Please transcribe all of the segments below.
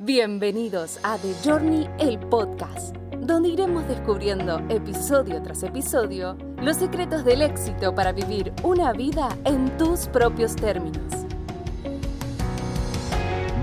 Bienvenidos a The Journey, el podcast, donde iremos descubriendo episodio tras episodio los secretos del éxito para vivir una vida en tus propios términos.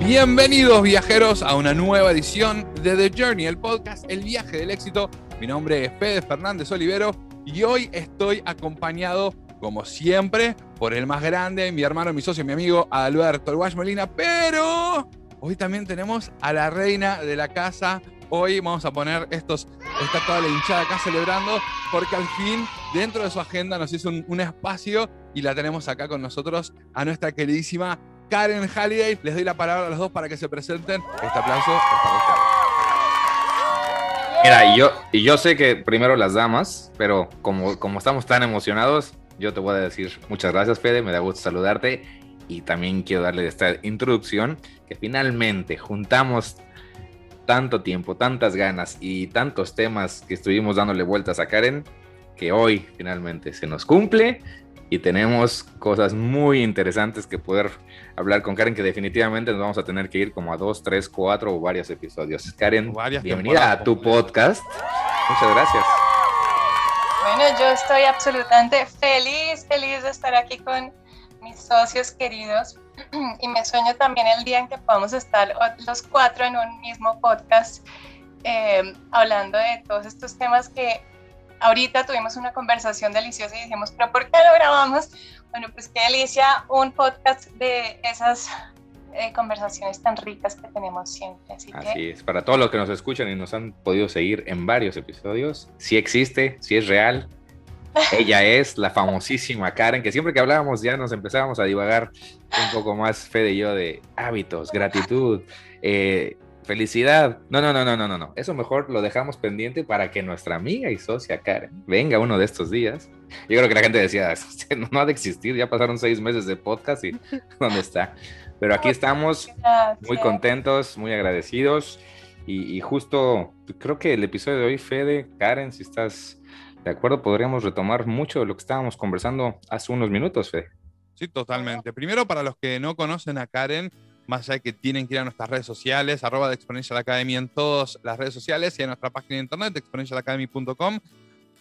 Bienvenidos viajeros a una nueva edición de The Journey, el podcast, el viaje del éxito. Mi nombre es Fede Fernández Olivero y hoy estoy acompañado, como siempre, por el más grande, mi hermano, mi socio, mi amigo Alberto El Molina, pero Hoy también tenemos a la reina de la casa. Hoy vamos a poner estos, está toda la hinchada acá celebrando, porque al fin, dentro de su agenda, nos hizo un, espacio y la tenemos acá con nosotros a nuestra queridísima Karen Halliday. Les doy la palabra a los dos para que se presenten. Este aplauso es para ustedes. Mira, y yo, y yo sé que primero las damas, pero como, como estamos tan emocionados, yo te voy a decir muchas gracias, Fede, me da gusto saludarte y también quiero darle esta introducción que finalmente juntamos tanto tiempo, tantas ganas y tantos temas que estuvimos dándole vueltas a Karen, que hoy finalmente se nos cumple y tenemos cosas muy interesantes que poder hablar con Karen, que definitivamente nos vamos a tener que ir como a dos, tres, cuatro o varios episodios. Karen, bienvenida a tu podcast. Muchas gracias. Bueno, yo estoy absolutamente feliz, feliz de estar aquí con mis socios queridos y me sueño también el día en que podamos estar los cuatro en un mismo podcast eh, hablando de todos estos temas que ahorita tuvimos una conversación deliciosa y dijimos, pero ¿por qué lo grabamos? Bueno, pues qué delicia un podcast de esas eh, conversaciones tan ricas que tenemos siempre. Así, es, para todos los que nos escuchan y nos han podido seguir en varios episodios, si existe, si es real, ella es la famosísima Karen, que siempre que hablábamos ya nos empezábamos a divagar un poco más, Fede y yo, de hábitos, gratitud, eh, felicidad. No, no, no, no, no, no, no. Eso mejor lo dejamos pendiente para que nuestra amiga y socia Karen venga uno de estos días. Yo creo que la gente decía, no ha de existir, ya pasaron seis meses de podcast y ¿dónde está? Pero aquí estamos muy contentos, muy agradecidos. Y, y justo creo que el episodio de hoy, Fede, Karen, si estás de acuerdo, podríamos retomar mucho de lo que estábamos conversando hace unos minutos, Fe. Sí, totalmente. Primero, para los que no conocen a Karen, más allá de que tienen que ir a nuestras redes sociales, arroba de Exponential Academy en todas las redes sociales y a nuestra página de internet, exponentialacademy.com.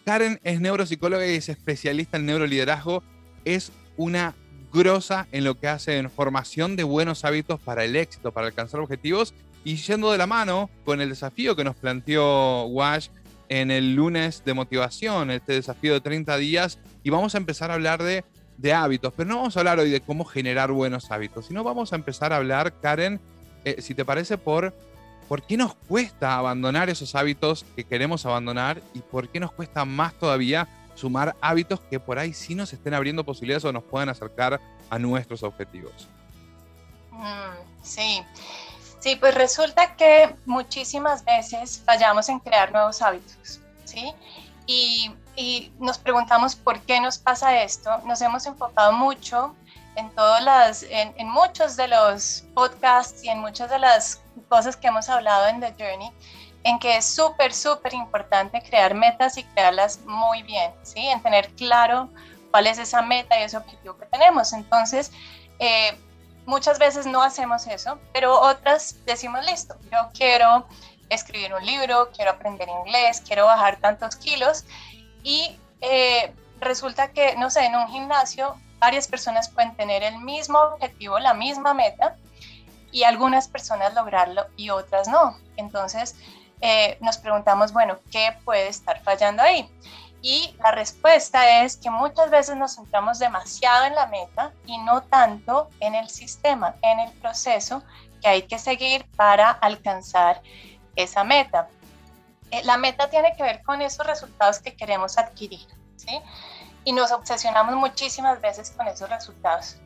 Karen es neuropsicóloga y es especialista en neuroliderazgo. Es una grosa en lo que hace en formación de buenos hábitos para el éxito, para alcanzar objetivos y yendo de la mano con el desafío que nos planteó Wash en el lunes de motivación, este desafío de 30 días, y vamos a empezar a hablar de, hábitos, pero no vamos a hablar hoy de cómo generar buenos hábitos, sino vamos a empezar a hablar, Karen, eh, si te parece, por por qué nos cuesta abandonar esos hábitos que queremos abandonar y por qué nos cuesta más todavía sumar hábitos que por ahí sí nos estén abriendo posibilidades o nos puedan acercar a nuestros objetivos. Mm, sí. Sí, pues resulta que muchísimas veces fallamos en crear nuevos hábitos, ¿sí? Y, nos preguntamos por qué nos pasa esto. Nos hemos enfocado mucho en todas las, en, en, muchos de los podcasts y en muchas de las cosas que hemos hablado en The Journey, en que es súper, súper importante crear metas y crearlas muy bien, ¿sí? En tener claro cuál es esa meta y ese objetivo que tenemos. Entonces, eh, Muchas veces no hacemos eso, pero otras decimos, listo, yo quiero escribir un libro, quiero aprender inglés, quiero bajar tantos kilos y eh, resulta que, no sé, en un gimnasio varias personas pueden tener el mismo objetivo, la misma meta y algunas personas lograrlo y otras no. Entonces eh, nos preguntamos, bueno, ¿qué puede estar fallando ahí? Y la respuesta es que muchas veces nos centramos demasiado en la meta y no tanto en el sistema, en el proceso que hay que seguir para alcanzar esa meta. Eh, la meta tiene que ver con esos resultados que queremos adquirir, ¿sí? Y nos obsesionamos muchísimas veces con esos resultados.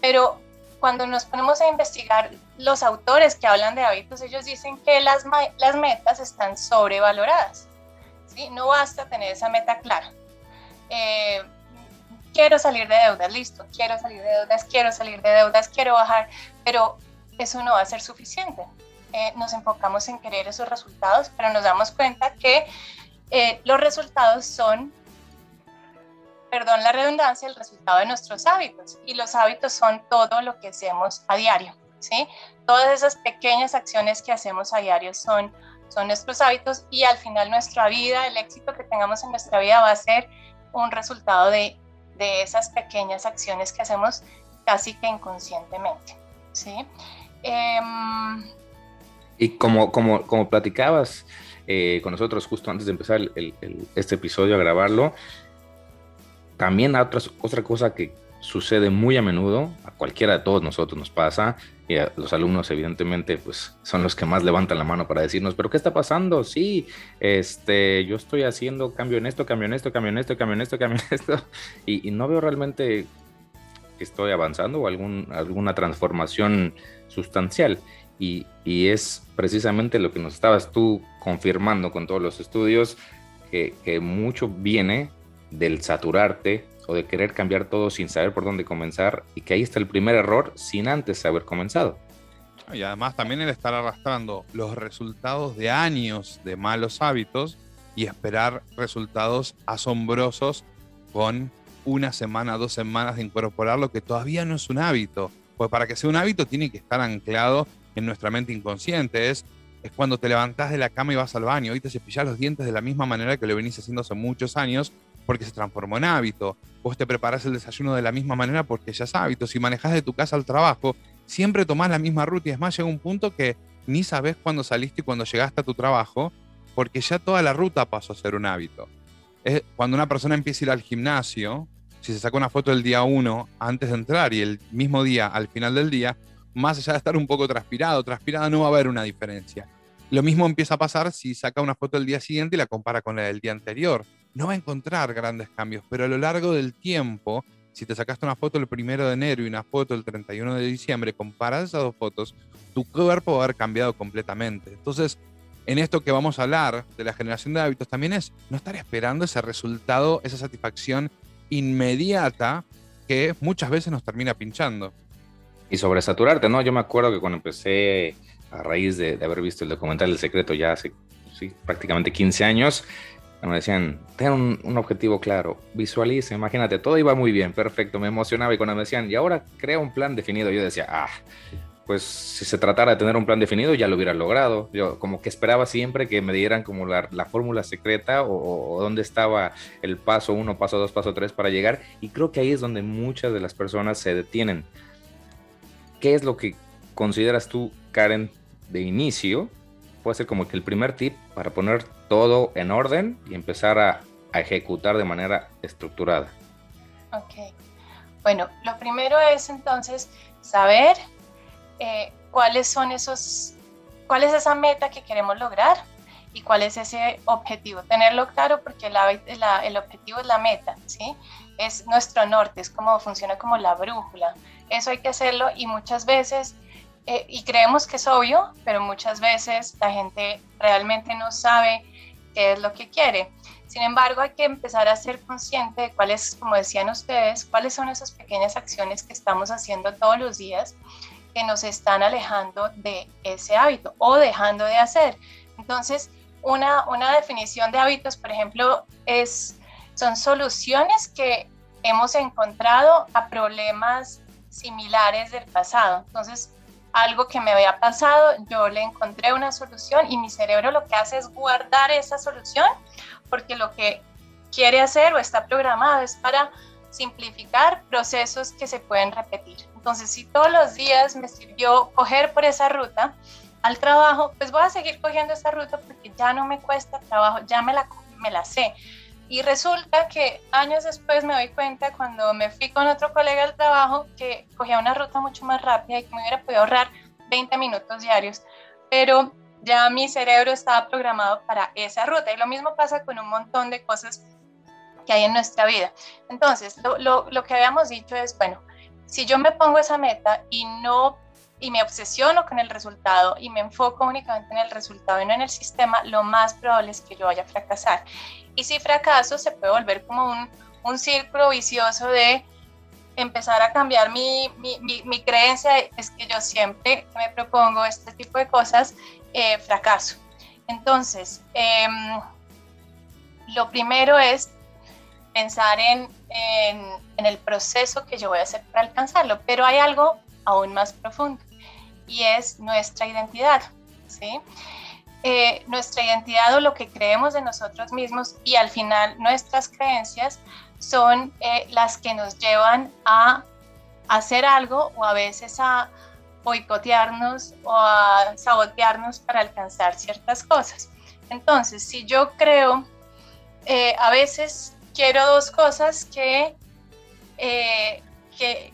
Pero cuando nos ponemos a investigar los autores que hablan de hábitos, ellos dicen que las, las metas están sobrevaloradas. No basta tener esa meta clara. Eh, quiero salir de deudas, listo, quiero salir de deudas, quiero salir de deudas, quiero bajar, pero eso no va a ser suficiente. Eh, nos enfocamos en querer esos resultados, pero nos damos cuenta que eh, los resultados son, perdón la redundancia, el resultado de nuestros hábitos y los hábitos son todo lo que hacemos a diario. ¿sí? Todas esas pequeñas acciones que hacemos a diario son, son nuestros hábitos y al final nuestra vida, el éxito que tengamos en nuestra vida va a ser un resultado de, de esas pequeñas acciones que hacemos casi que inconscientemente, ¿sí? Em, y como, como, como platicabas eh, con nosotros justo antes de empezar este episodio a grabarlo, también otra, otra cosa que sucede muy a menudo, a cualquiera de todos nosotros nos pasa, y a los alumnos evidentemente pues son los que más levantan la mano para decirnos, pero ¿qué está pasando? Sí, este, yo estoy haciendo cambio en esto, cambio en esto, cambio en esto, cambio en esto, cambio en esto, y, no veo realmente que estoy avanzando o algún, alguna transformación sustancial. Y, y, es precisamente lo que nos estabas tú confirmando con todos los estudios, que, que mucho viene del saturarte o de querer cambiar todo sin saber por dónde comenzar y que ahí está el primer error sin antes haber comenzado. Y además también el estar arrastrando los resultados de años de malos hábitos y esperar resultados asombrosos con una semana, dos semanas de incorporar lo que todavía no es un hábito. Pues para que sea un hábito tiene que estar anclado en nuestra mente inconsciente. Es, es cuando te levantás de la cama y vas al baño y te cepillas los dientes de la misma manera que lo venís haciendo hace muchos años porque se transformó en hábito. Vos te preparás el desayuno de la misma manera porque ya es hábito. Si manejás de tu casa al trabajo, siempre tomás la misma ruta y es más, llega un punto que ni sabes cuándo saliste y cuándo llegaste a tu trabajo, porque ya toda la ruta pasó a ser un hábito. Es cuando una persona empieza a ir al gimnasio, si se saca una foto el día uno antes de entrar y el mismo día al final del día, más allá de estar un poco transpirado, transpirada no va a haber una diferencia. Lo mismo empieza a pasar si saca una foto el día siguiente y la compara con la del día anterior no va a encontrar grandes cambios, pero a lo largo del tiempo, si te sacaste una foto el primero de enero y una foto el 31 de diciembre, comparas esas dos fotos, tu cuerpo va a haber cambiado completamente. Entonces, en esto que vamos a hablar de la generación de hábitos, también es no estar esperando ese resultado, esa satisfacción inmediata que muchas veces nos termina pinchando. Y sobresaturarte, ¿no? Yo me acuerdo que cuando empecé, a raíz de, haber visto el documental El Secreto ya hace prácticamente 15 años, me decían, ten un, objetivo claro, visualice, imagínate, todo iba muy bien, perfecto, me emocionaba y cuando me decían, y ahora crea un plan definido, yo decía, ah, pues si se tratara de tener un plan definido ya lo hubiera logrado. Yo como que esperaba siempre que me dieran como la, fórmula secreta o, o, dónde estaba el paso uno, paso dos, paso tres para llegar y creo que ahí es donde muchas de las personas se detienen. ¿Qué es lo que consideras tú, Karen, de inicio puede ser como que el primer tip para poner todo en orden y empezar a, ejecutar de manera estructurada. Ok. Bueno, lo primero es entonces saber eh, cuáles son esos, cuál es esa meta que queremos lograr y cuál es ese objetivo. Tenerlo claro porque el objetivo es la meta, ¿sí? Es nuestro norte, es como funciona como la brújula. Eso hay que hacerlo y muchas veces eh, y creemos que es obvio, pero muchas veces la gente realmente no sabe es lo que quiere. Sin embargo, hay que empezar a ser consciente de cuáles, como decían ustedes, cuáles son esas pequeñas acciones que estamos haciendo todos los días que nos están alejando de ese hábito o dejando de hacer. Entonces, una, una definición de hábitos, por ejemplo, es, son soluciones que hemos encontrado a problemas similares del pasado. Entonces, algo que me había pasado, yo le encontré una solución y mi cerebro lo que hace es guardar esa solución porque lo que quiere hacer o está programado es para simplificar procesos que se pueden repetir. Entonces, si todos los días me sirvió coger por esa ruta al trabajo, pues voy a seguir cogiendo esa ruta porque ya no me cuesta trabajo, ya me la, me la sé. Y resulta que años después me doy cuenta cuando me fui con otro colega al trabajo que cogía una ruta mucho más rápida y que me hubiera podido ahorrar 20 minutos diarios, pero ya mi cerebro estaba programado para esa ruta. Y lo mismo pasa con un montón de cosas que hay en nuestra vida. Entonces, lo, lo, lo que habíamos dicho es, bueno, si yo me pongo esa meta y no y me obsesiono con el resultado y me enfoco únicamente en el resultado y no en el sistema, lo más probable es que yo vaya a fracasar. Y si fracaso, se puede volver como un, un círculo vicioso de empezar a cambiar mi, mi, mi, creencia, es que yo siempre me propongo este tipo de cosas, eh, fracaso. Entonces, em, lo primero es pensar en, en, en el proceso que yo voy a hacer para alcanzarlo, pero hay algo aún más profundo y es nuestra identidad, ¿sí? Eh, nuestra identidad o lo que creemos de nosotros mismos y al final nuestras creencias son eh, las que nos llevan a hacer algo o a veces a boicotearnos o a sabotearnos para alcanzar ciertas cosas. Entonces, si yo creo, eh, a veces quiero dos cosas que, que,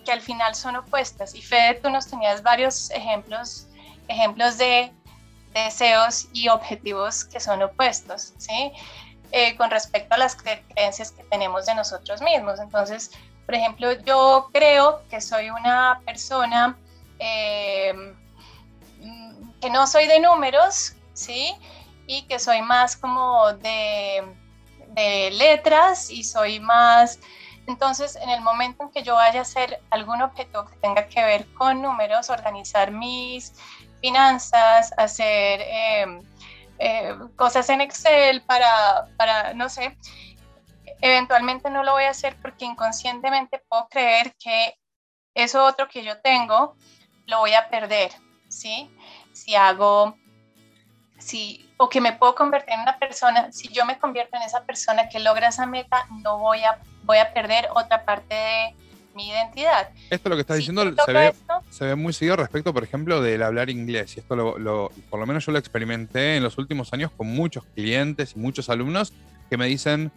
que, al final son opuestas. Y Fede, tú nos tenías varios ejemplos, ejemplos de deseos y objetivos que son opuestos, ¿sí? Eh, con respecto a las creencias que tenemos de nosotros mismos. Entonces, por ejemplo, yo creo que soy una persona em, que no soy de números, ¿sí? Y que soy más como de, de letras y soy más... Entonces, en el momento en que yo vaya a hacer algún objetivo que tenga que ver con números, organizar mis finanzas, hacer em, eh, cosas en Excel para, para, no sé, eventualmente no lo voy a hacer porque inconscientemente puedo creer que eso otro que yo tengo lo voy a perder, ¿sí? Si hago, si, o que me puedo convertir en una persona, si yo me convierto en esa persona que logra esa meta, no voy a, voy a perder otra parte de mi identidad. Esto lo que estás diciendo se ve, se ve, muy seguido respecto, por ejemplo, del hablar inglés. Y esto lo, por lo menos yo lo experimenté en los últimos años con muchos clientes y muchos alumnos que me dicen,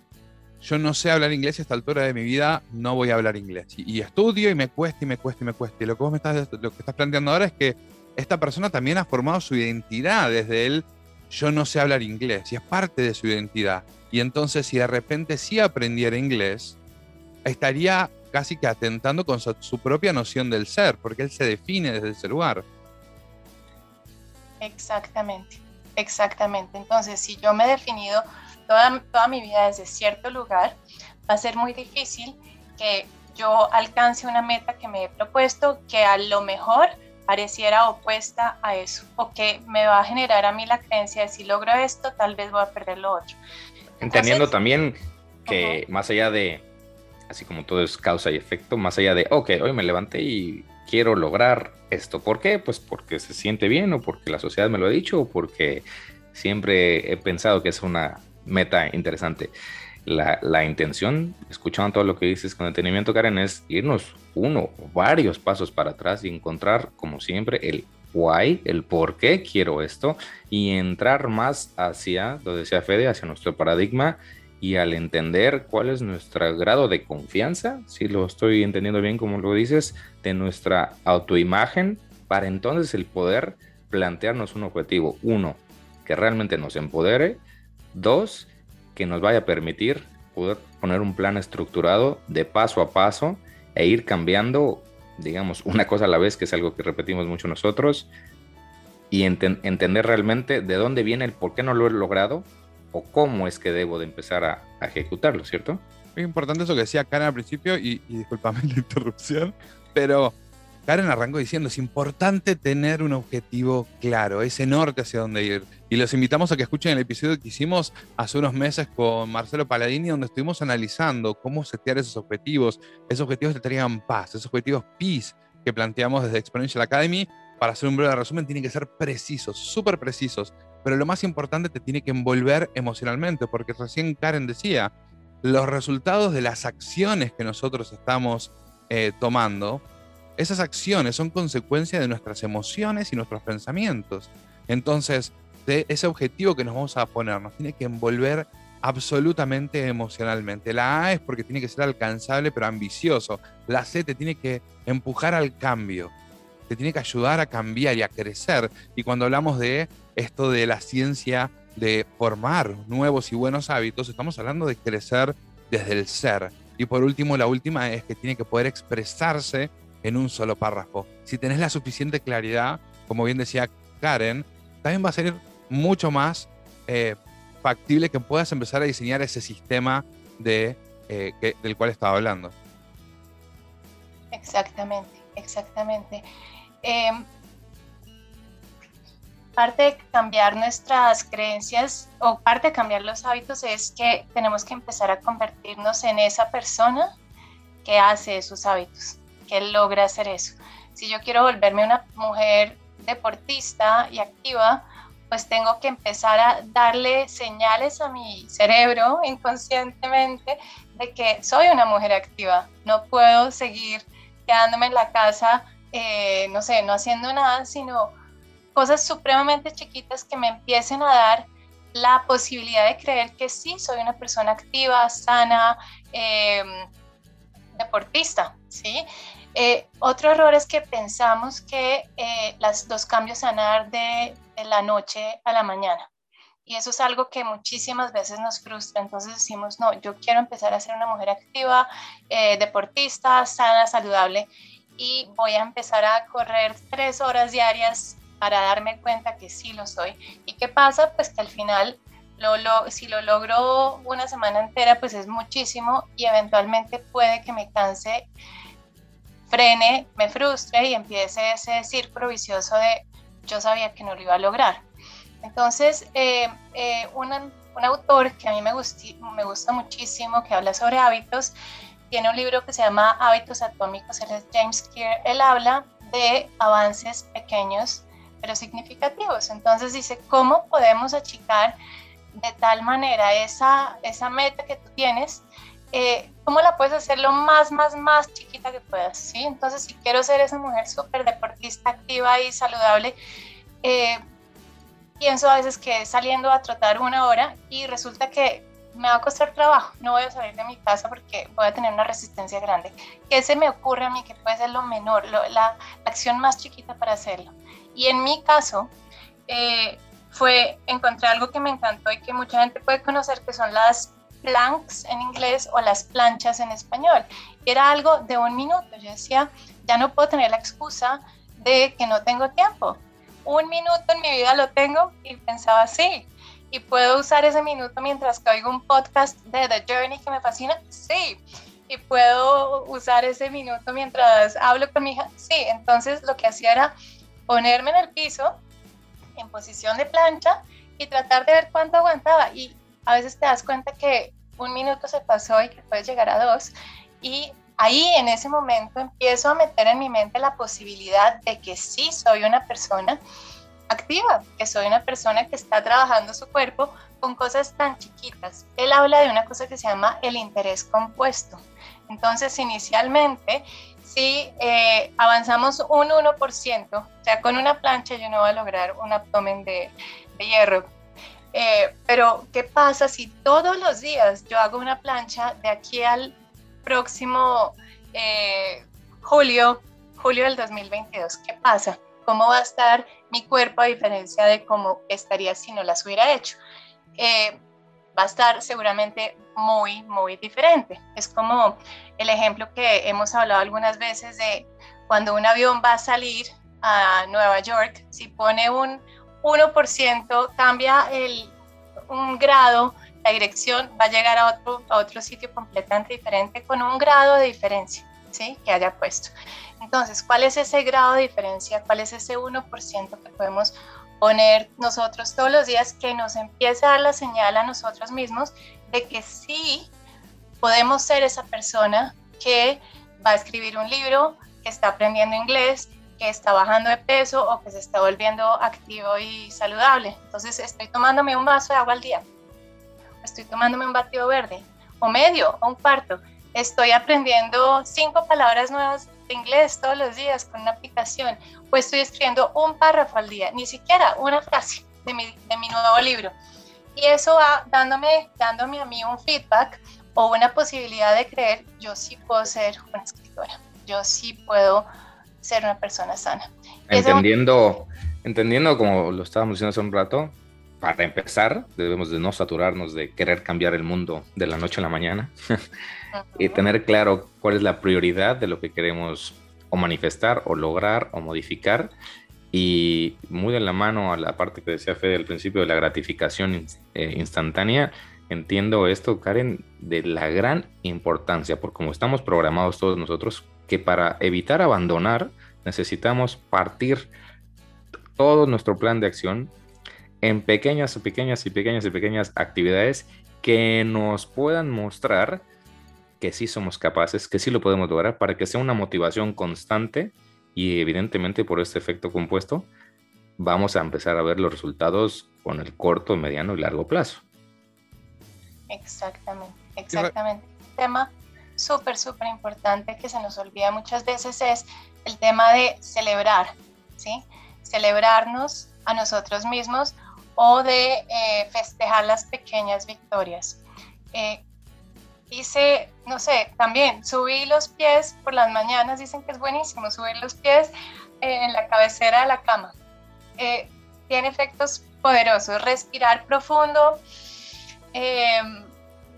yo no sé hablar inglés y a esta altura de mi vida no voy a hablar inglés. Y, estudio y me cuesta y me cuesta y me cuesta. Y lo que vos me estás, lo que estás planteando ahora es que esta persona también ha formado su identidad desde él. Yo no sé hablar inglés y es parte de su identidad. Y entonces si de repente sí aprendiera inglés, estaría casi que atentando con su, propia noción del ser, porque él se define desde ese lugar. Exactamente, exactamente. Entonces, si yo me he definido toda, toda mi vida desde cierto lugar, va a ser muy difícil que yo alcance una meta que me he propuesto que a lo mejor pareciera opuesta a eso o que me va a generar a mí la creencia de si logro esto, tal vez voy a perder lo otro. Entendiendo también que más allá de así como todo es causa y efecto, más allá de, ok, hoy me levanté y quiero lograr esto. ¿Por qué? Pues porque se siente bien o porque la sociedad me lo ha dicho o porque siempre he pensado que es una meta interesante. La, intención, escuchando todo lo que dices con detenimiento, Karen, es irnos uno o varios pasos para atrás y encontrar, como siempre, el why, el por qué quiero esto y entrar más hacia, lo decía Fede, hacia nuestro paradigma y al entender cuál es nuestro grado de confianza, si lo estoy entendiendo bien como lo dices, de nuestra autoimagen, para entonces el poder plantearnos un objetivo, uno, que realmente nos empodere, dos, que nos vaya a permitir poder poner un plan estructurado de paso a paso e ir cambiando, digamos, una cosa a la vez, que es algo que repetimos mucho nosotros, y entender realmente de dónde viene el por qué no lo he logrado o cómo es que debo de empezar a, ejecutarlo, ¿cierto? Es importante eso que decía Karen al principio, y, y discúlpame la interrupción, pero Karen arrancó diciendo, es importante tener un objetivo claro, ese norte hacia dónde ir. Y los invitamos a que escuchen el episodio que hicimos hace unos meses con Marcelo Paladini, donde estuvimos analizando cómo setear esos objetivos, esos objetivos que traigan paz, esos objetivos peace que planteamos desde Exponential Academy. Para hacer un breve resumen, tienen que ser precisos, súper precisos pero lo más importante te tiene que envolver emocionalmente, porque recién Karen decía, los resultados de las acciones que nosotros estamos eh, tomando, esas acciones son consecuencia de nuestras emociones y nuestros pensamientos. Entonces, ese objetivo que nos vamos a poner nos tiene que envolver absolutamente emocionalmente. La A es porque tiene que ser alcanzable pero ambicioso. La C te tiene que empujar al cambio, te tiene que ayudar a cambiar y a crecer. Y cuando hablamos de esto de la ciencia de formar nuevos y buenos hábitos, estamos hablando de crecer desde el ser. Y por último, la última es que tiene que poder expresarse en un solo párrafo. Si tenés la suficiente claridad, como bien decía Karen, también va a ser mucho más eh, factible que puedas empezar a diseñar ese sistema de, eh, del cual estaba hablando. Exactamente, exactamente. Em, parte de cambiar nuestras creencias o parte de cambiar los hábitos es que tenemos que empezar a convertirnos en esa persona que hace esos hábitos, que logra hacer eso. Si yo quiero volverme una mujer deportista y activa, pues tengo que empezar a darle señales a mi cerebro inconscientemente de que soy una mujer activa. No puedo seguir quedándome en la casa, eh, no sé, no haciendo nada, sino cosas supremamente chiquitas que me empiecen a dar la posibilidad de creer que sí soy una persona activa, sana, em, deportista, ¿sí? Eh, otro error es que pensamos que eh, las, los cambios van a dar de, la noche a la mañana. Y eso es algo que muchísimas veces nos frustra. Entonces decimos, no, yo quiero empezar a ser una mujer activa, eh, deportista, sana, saludable. Y voy a empezar a correr tres horas diarias para darme cuenta que sí lo soy. ¿Y qué pasa? Pues que al final, lo, si lo logro una semana entera, pues es muchísimo y eventualmente puede que me canse, frene, me frustre y empiece ese círculo vicioso de yo sabía que no lo iba a lograr. Entonces, eh, eh, un, autor que a mí me, me gusta muchísimo, que habla sobre hábitos, tiene un libro que se llama Hábitos Atómicos, él es James Clear, él habla de avances pequeños pero significativos. Entonces dice, ¿cómo podemos achicar de tal manera esa, esa meta que tú tienes? Eh, ¿Cómo la puedes hacer lo más, más, más chiquita que puedas? ¿sí? Entonces, si quiero ser esa mujer súper deportista, activa y saludable, eh, pienso a veces que saliendo a trotar una hora y resulta que me va a costar trabajo, no voy a salir de mi casa porque voy a tener una resistencia grande. ¿Qué se me ocurre a mí que puede ser lo menor, la, la, acción más chiquita para hacerlo? Y en mi caso, eh, fue encontrar algo que me encantó y que mucha gente puede conocer, que son las planks en inglés o las planchas en español. Era algo de un minuto. Yo decía, ya no puedo tener la excusa de que no tengo tiempo. Un minuto en mi vida lo tengo y pensaba así. ¿Y puedo usar ese minuto mientras que oigo un podcast de The Journey que me fascina? Sí. ¿Y puedo usar ese minuto mientras hablo con mi hija? Sí. Entonces lo que hacía era ponerme en el piso en posición de plancha y tratar de ver cuánto aguantaba. Y a veces te das cuenta que un minuto se pasó y que puedes llegar a dos. Y ahí en ese momento empiezo a meter en mi mente la posibilidad de que sí soy una persona activa, que soy una persona que está trabajando su cuerpo con cosas tan chiquitas. Él habla de una cosa que se llama el interés compuesto. Entonces, inicialmente, si eh, avanzamos un 1%, o sea, con una plancha yo no voy a lograr un abdomen de, hierro. Eh, pero, ¿qué pasa si todos los días yo hago una plancha de aquí al próximo eh, julio, julio del 2022? ¿Qué pasa? ¿Cómo va a estar mi cuerpo a diferencia de cómo estaría si no las hubiera hecho? Va a estar seguramente muy, muy diferente. Es como el ejemplo que hemos hablado algunas veces de cuando un avión va a salir a Nueva York, si pone un 1%, cambia el, un grado, la dirección va a llegar a otro, a otro sitio completamente diferente con un grado de diferencia ¿sí? que haya puesto. Entonces, ¿cuál es ese grado de diferencia? ¿Cuál es ese 1% que podemos poner nosotros todos los días que nos empiece a dar la señal a nosotros mismos de que sí podemos ser esa persona que va a escribir un libro, que está aprendiendo inglés, que está bajando de peso o que se está volviendo activo y saludable. Entonces estoy tomándome un vaso de agua al día, estoy tomándome un batido verde, o medio, o un cuarto. Estoy aprendiendo cinco palabras nuevas de inglés todos los días con una aplicación, o estoy escribiendo un párrafo al día, ni siquiera una frase de mi, de mi nuevo libro. Y eso va dándome, dándome a mí un feedback o una posibilidad de creer, yo sí puedo ser una escritora, yo sí puedo ser una persona sana. Entendiendo, entendiendo como lo estábamos diciendo hace un rato, para empezar, debemos de no saturarnos de querer cambiar el mundo de la noche a la mañana y tener claro cuál es la prioridad de lo que queremos o manifestar o lograr o modificar. Y muy de la mano a la parte que decía Fede al principio de la gratificación eh, instantánea, entiendo esto, Karen, de la gran importancia, por como estamos programados todos nosotros, que para evitar abandonar necesitamos partir todo nuestro plan de acción en pequeñas y pequeñas y pequeñas y pequeñas actividades que nos puedan mostrar que sí somos capaces, que sí lo podemos lograr, para que sea una motivación constante y evidentemente por este efecto compuesto, vamos a empezar a ver los resultados con el corto, mediano y largo plazo. Exactamente, exactamente. Un tema súper, súper importante que se nos olvida muchas veces es el tema de celebrar, ¿sí? Celebrarnos a nosotros mismos o de eh, festejar las pequeñas victorias. Eh, hice, no sé, también subí los pies por las mañanas, dicen que es buenísimo subir los pies eh, en la cabecera de la cama. Eh, tiene efectos poderosos, respirar profundo,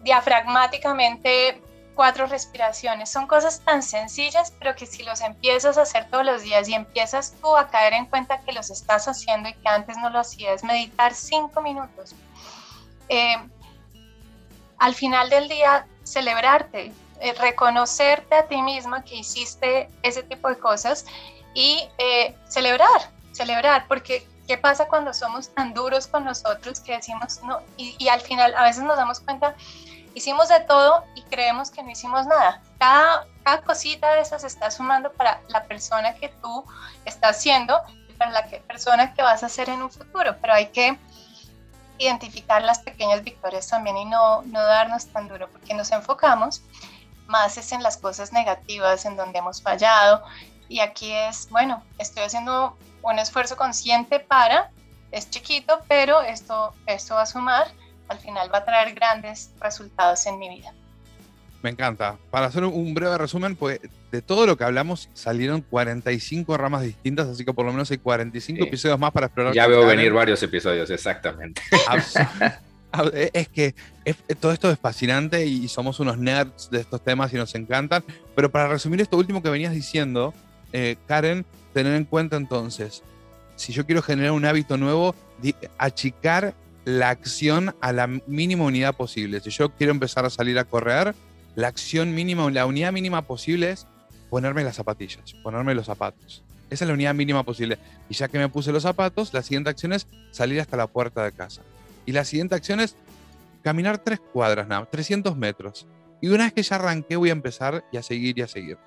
diafragmáticamente cuatro respiraciones. Son cosas tan sencillas, pero que si los empiezas a hacer todos los días y empiezas tú a caer en cuenta que los estás haciendo y que antes no lo hacías, meditar cinco minutos. Eh, al final del día, celebrarte, eh, reconocerte a ti misma que hiciste ese tipo de cosas y eh, celebrar, celebrar, porque ¿qué pasa cuando somos tan duros con nosotros que decimos no? Y, y al final a veces nos damos cuenta hicimos de todo y creemos que no hicimos nada. Cada, cada cosita de esas está sumando para la persona que tú estás siendo y para la persona que vas a ser en un futuro, pero hay que identificar las pequeñas victorias también y no, no darnos tan duro, porque nos enfocamos más es en las cosas negativas, en donde hemos fallado, y aquí es, bueno, estoy haciendo un esfuerzo consciente para, es chiquito, pero esto, esto va a sumar al final va a traer grandes resultados en mi vida. Me encanta. Para hacer un breve resumen, pues de todo lo que hablamos salieron 45 ramas distintas, así que por lo menos hay 45 episodios más para explorar. Ya veo venir varios episodios, exactamente. es que todo esto es fascinante y somos unos nerds de estos temas y nos encantan. Pero para resumir esto último que venías diciendo, eh, Karen, tener en cuenta entonces, si yo quiero generar un hábito nuevo, achicar la acción a la mínima unidad posible. Si yo quiero empezar a salir a correr, la acción mínima, la unidad mínima posible es ponerme las zapatillas, ponerme los zapatos. Esa es la unidad mínima posible. Y ya que me puse los zapatos, la siguiente acción es salir hasta la puerta de casa. Y la siguiente acción es caminar tres cuadras, nada, 300 metros. Y una vez que ya arranqué, voy a empezar y a seguir y a seguir.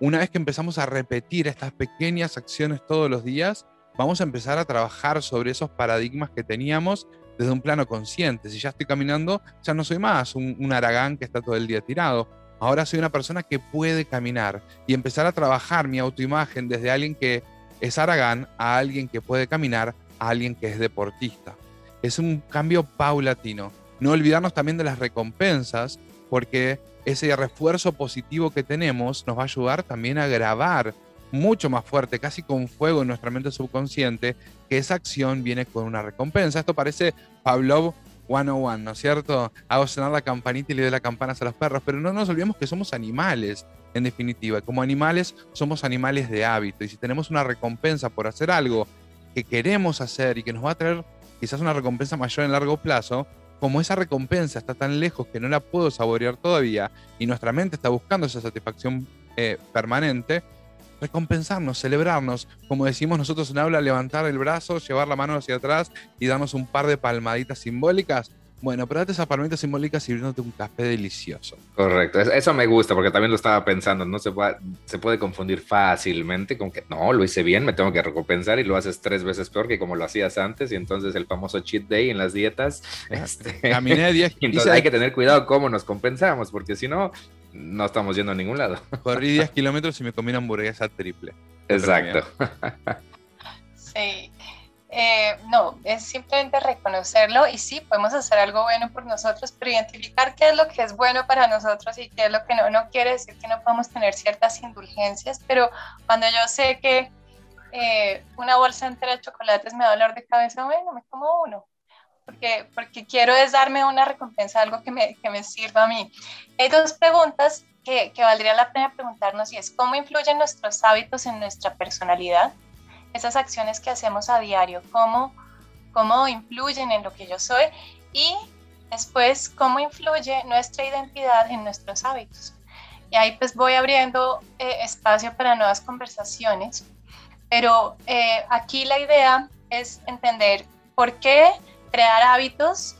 Una vez que empezamos a repetir estas pequeñas acciones todos los días, vamos a empezar a trabajar sobre esos paradigmas que teníamos desde un plano consciente. Si ya estoy caminando, ya no soy más un, aragán que está todo el día tirado. Ahora soy una persona que puede caminar y empezar a trabajar mi autoimagen desde alguien que es aragán a alguien que puede caminar, a alguien que es deportista. Es un cambio paulatino. No olvidarnos también de las recompensas, porque ese refuerzo positivo que tenemos nos va a ayudar también a grabar mucho más fuerte, casi con fuego en nuestra mente subconsciente, que esa acción viene con una recompensa. Esto parece Pavlov 101, ¿no es cierto? Hago sonar la campanita y le doy las campanas a los perros, pero no nos olvidemos que somos animales, en definitiva. Como animales somos animales de hábito y si tenemos una recompensa por hacer algo que queremos hacer y que nos va a traer quizás una recompensa mayor en largo plazo, como esa recompensa está tan lejos que no la puedo saborear todavía y nuestra mente está buscando esa satisfacción eh, permanente, recompensarnos, celebrarnos, como decimos nosotros en aula, levantar el brazo, llevar la mano hacia atrás y darnos un par de palmaditas simbólicas. Bueno, pero date esa palmadita simbólica sirviéndote un café delicioso. Correcto, eso me gusta porque también lo estaba pensando, no se puede, se puede confundir fácilmente con que no, lo hice bien, me tengo que recompensar y lo haces tres veces peor que como lo hacías antes y entonces el famoso cheat day en las dietas. Este, caminé 10 Entonces hay que tener cuidado cómo nos compensamos porque si no, no estamos yendo a ningún lado. Corrí 10 kilómetros y me comí una hamburguesa triple. Exacto. Sí. Eh, no, es simplemente reconocerlo y sí, podemos hacer algo bueno por nosotros, pero identificar qué es lo que es bueno para nosotros y qué es lo que no. No quiere decir que no podamos tener ciertas indulgencias, pero cuando yo sé que eh, una bolsa entera de chocolates me da dolor de cabeza, bueno, me como uno porque, porque quiero es darme una recompensa, algo que me, que me sirva a mí. Hay dos preguntas que, que valdría la pena preguntarnos y es, ¿cómo influyen nuestros hábitos en nuestra personalidad? Esas acciones que hacemos a diario, ¿cómo, cómo influyen en lo que yo soy? Y después, ¿cómo influye nuestra identidad en nuestros hábitos? Y ahí pues voy abriendo eh, espacio para nuevas conversaciones, pero eh, aquí la idea es entender por qué crear hábitos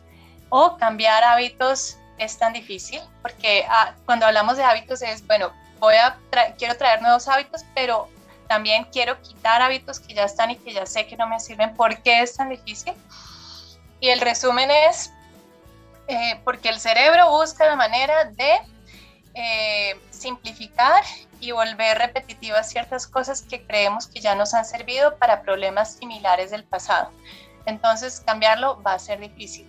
o cambiar hábitos es tan difícil, porque ah, cuando hablamos de hábitos es, bueno, voy a quiero traer nuevos hábitos, pero también quiero quitar hábitos que ya están y que ya sé que no me sirven. ¿Por qué es tan difícil? Y el resumen es eh, porque el cerebro busca la manera de eh, simplificar y volver repetitivas ciertas cosas que creemos que ya nos han servido para problemas similares del pasado. Entonces, cambiarlo va a ser difícil.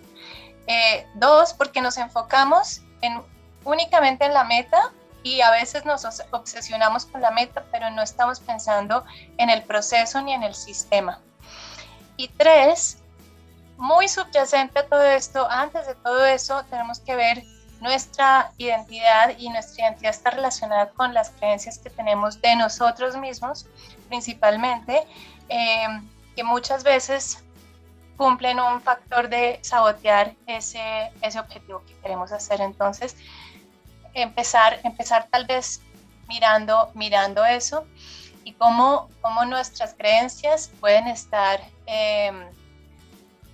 Eh, dos, porque nos enfocamos en, únicamente en la meta y a veces nos obsesionamos con la meta, pero no estamos pensando en el proceso ni en el sistema. Y tres, muy subyacente a todo esto, antes de todo eso, tenemos que ver nuestra identidad y nuestra identidad está relacionada con las creencias que tenemos de nosotros mismos, principalmente, eh, que muchas veces cumplen un factor de sabotear ese, ese objetivo que queremos hacer. Entonces, empezar, empezar tal vez mirando, mirando eso y cómo, cómo nuestras creencias pueden estar em,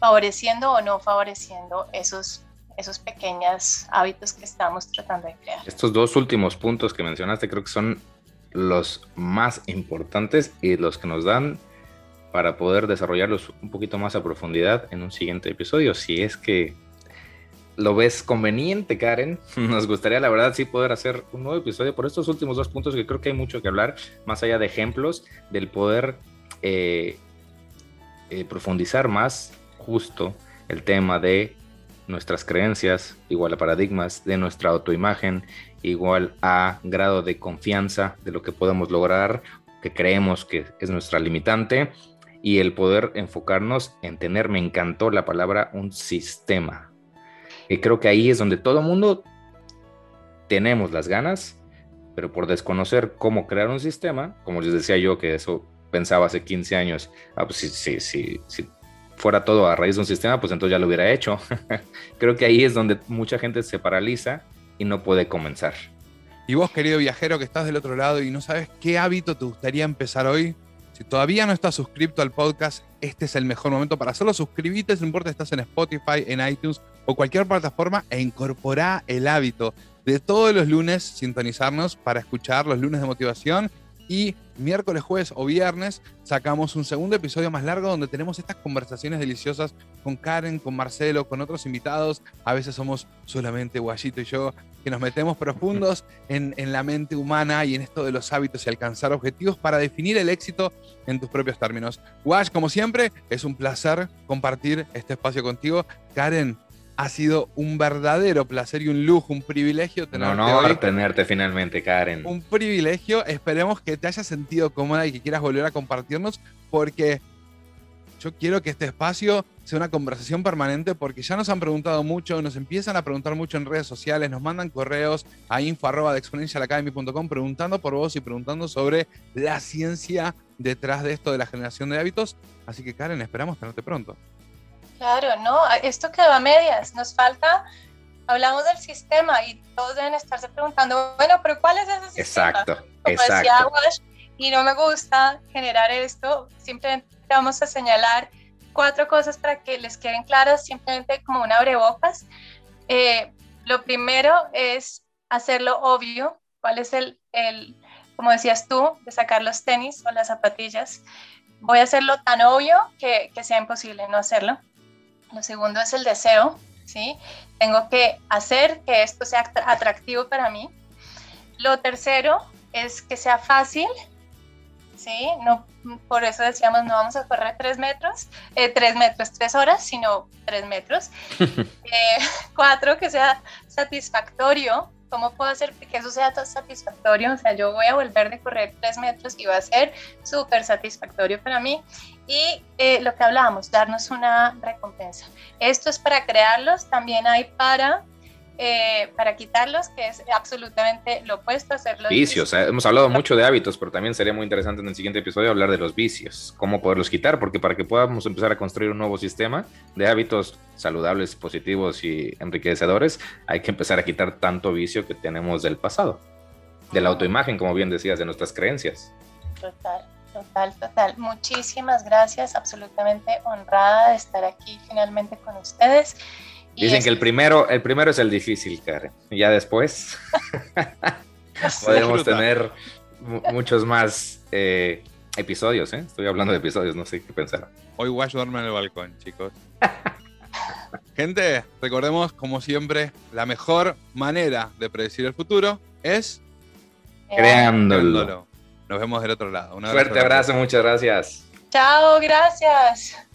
favoreciendo o no favoreciendo esos, esos pequeños hábitos que estamos tratando de crear. Estos dos últimos puntos que mencionaste creo que son los más importantes y los que nos dan para poder desarrollarlos un poquito más a profundidad en un siguiente episodio. Si es que lo ves conveniente, Karen, nos gustaría, la verdad, sí poder hacer un nuevo episodio por estos últimos dos puntos que creo que hay mucho que hablar, más allá de ejemplos, del poder eh, eh, profundizar más justo el tema de nuestras creencias, igual a paradigmas, de nuestra autoimagen, igual a grado de confianza de lo que podemos lograr, que creemos que es nuestra limitante y el poder enfocarnos en tener, me encantó la palabra, un sistema. Y creo que ahí es donde todo mundo tenemos las ganas, pero por desconocer cómo crear un sistema, como les decía yo que eso pensaba hace 15 años, ah, pues si, si, si fuera todo a raíz de un sistema, pues entonces ya lo hubiera hecho. creo que ahí es donde mucha gente se paraliza y no puede comenzar. Y vos, querido viajero que estás del otro lado y no sabes qué hábito te gustaría empezar hoy, si todavía no estás suscrito al podcast, este es el mejor momento para hacerlo. Suscríbete, no importa si estás en Spotify, en iTunes o cualquier plataforma e incorpora el hábito de todos los lunes sintonizarnos para escuchar los lunes de motivación y miércoles, jueves o viernes sacamos un segundo episodio más largo donde tenemos estas conversaciones deliciosas con Karen, con Marcelo, con otros invitados. A veces somos solamente Guayito y yo, que nos metemos profundos en, en la mente humana y en esto de los hábitos y alcanzar objetivos para definir el éxito en tus propios términos. Guay, como siempre, es un placer compartir este espacio contigo. Karen, ha sido un verdadero placer y un lujo, un privilegio tenerte. No, no, tenerte finalmente, Karen. Un privilegio. Esperemos que te hayas sentido cómoda y que quieras volver a compartirnos, porque yo quiero que este espacio sea una conversación permanente, porque ya nos han preguntado mucho, nos empiezan a preguntar mucho en redes sociales, nos mandan correos a info preguntando por vos y preguntando sobre la ciencia detrás de esto de la generación de hábitos. Así que, Karen, esperamos tenerte pronto. Claro, no, esto quedó a medias, nos falta, hablamos del sistema y todos deben estarse preguntando, bueno, pero ¿cuál es ese sistema? Exacto, exacto. y no me gusta generar esto, simplemente vamos a señalar cuatro cosas para que les queden claras, simplemente como un abrebocas. Eh, lo primero es hacerlo obvio, cuál es el, el, como decías tú, de sacar los tenis o las zapatillas. Voy a hacerlo tan obvio que, que sea imposible no hacerlo. Lo segundo es el deseo, ¿sí? Tengo que hacer que esto sea atractivo para mí. Lo tercero es que sea fácil, ¿sí? No, por eso decíamos, no vamos a correr tres metros, eh, tres metros, tres horas, sino tres metros. Eh, cuatro, que sea satisfactorio, ¿Cómo puedo hacer que eso sea tan satisfactorio? O sea, yo voy a volver de correr tres metros y va a ser súper satisfactorio para mí. Y eh, lo que hablábamos, darnos una recompensa. Esto es para crearlos, también hay para eh, para quitarlos, que es absolutamente lo opuesto a hacerlo. Vicios, eh, hemos hablado mucho de hábitos, pero también sería muy interesante en el siguiente episodio hablar de los vicios, cómo poderlos quitar, porque para que podamos empezar a construir un nuevo sistema de hábitos saludables, positivos y enriquecedores, hay que empezar a quitar tanto vicio que tenemos del pasado, de la autoimagen, como bien decías, de nuestras creencias. Total. Total, total. Muchísimas gracias, absolutamente honrada de estar aquí finalmente con ustedes. Dicen que el primero, el primero es el difícil, Karen. Y ya después podemos tener muchos más eh, episodios, ¿eh? Estoy hablando de episodios, no sé qué pensar. Hoy Wash duerme en el balcón, chicos. Gente, recordemos, como siempre, la mejor manera de predecir el futuro es Creándolo. creándolo. Nos vemos del otro lado. Un Fuerte abrazo, muchas gracias. Chao, gracias.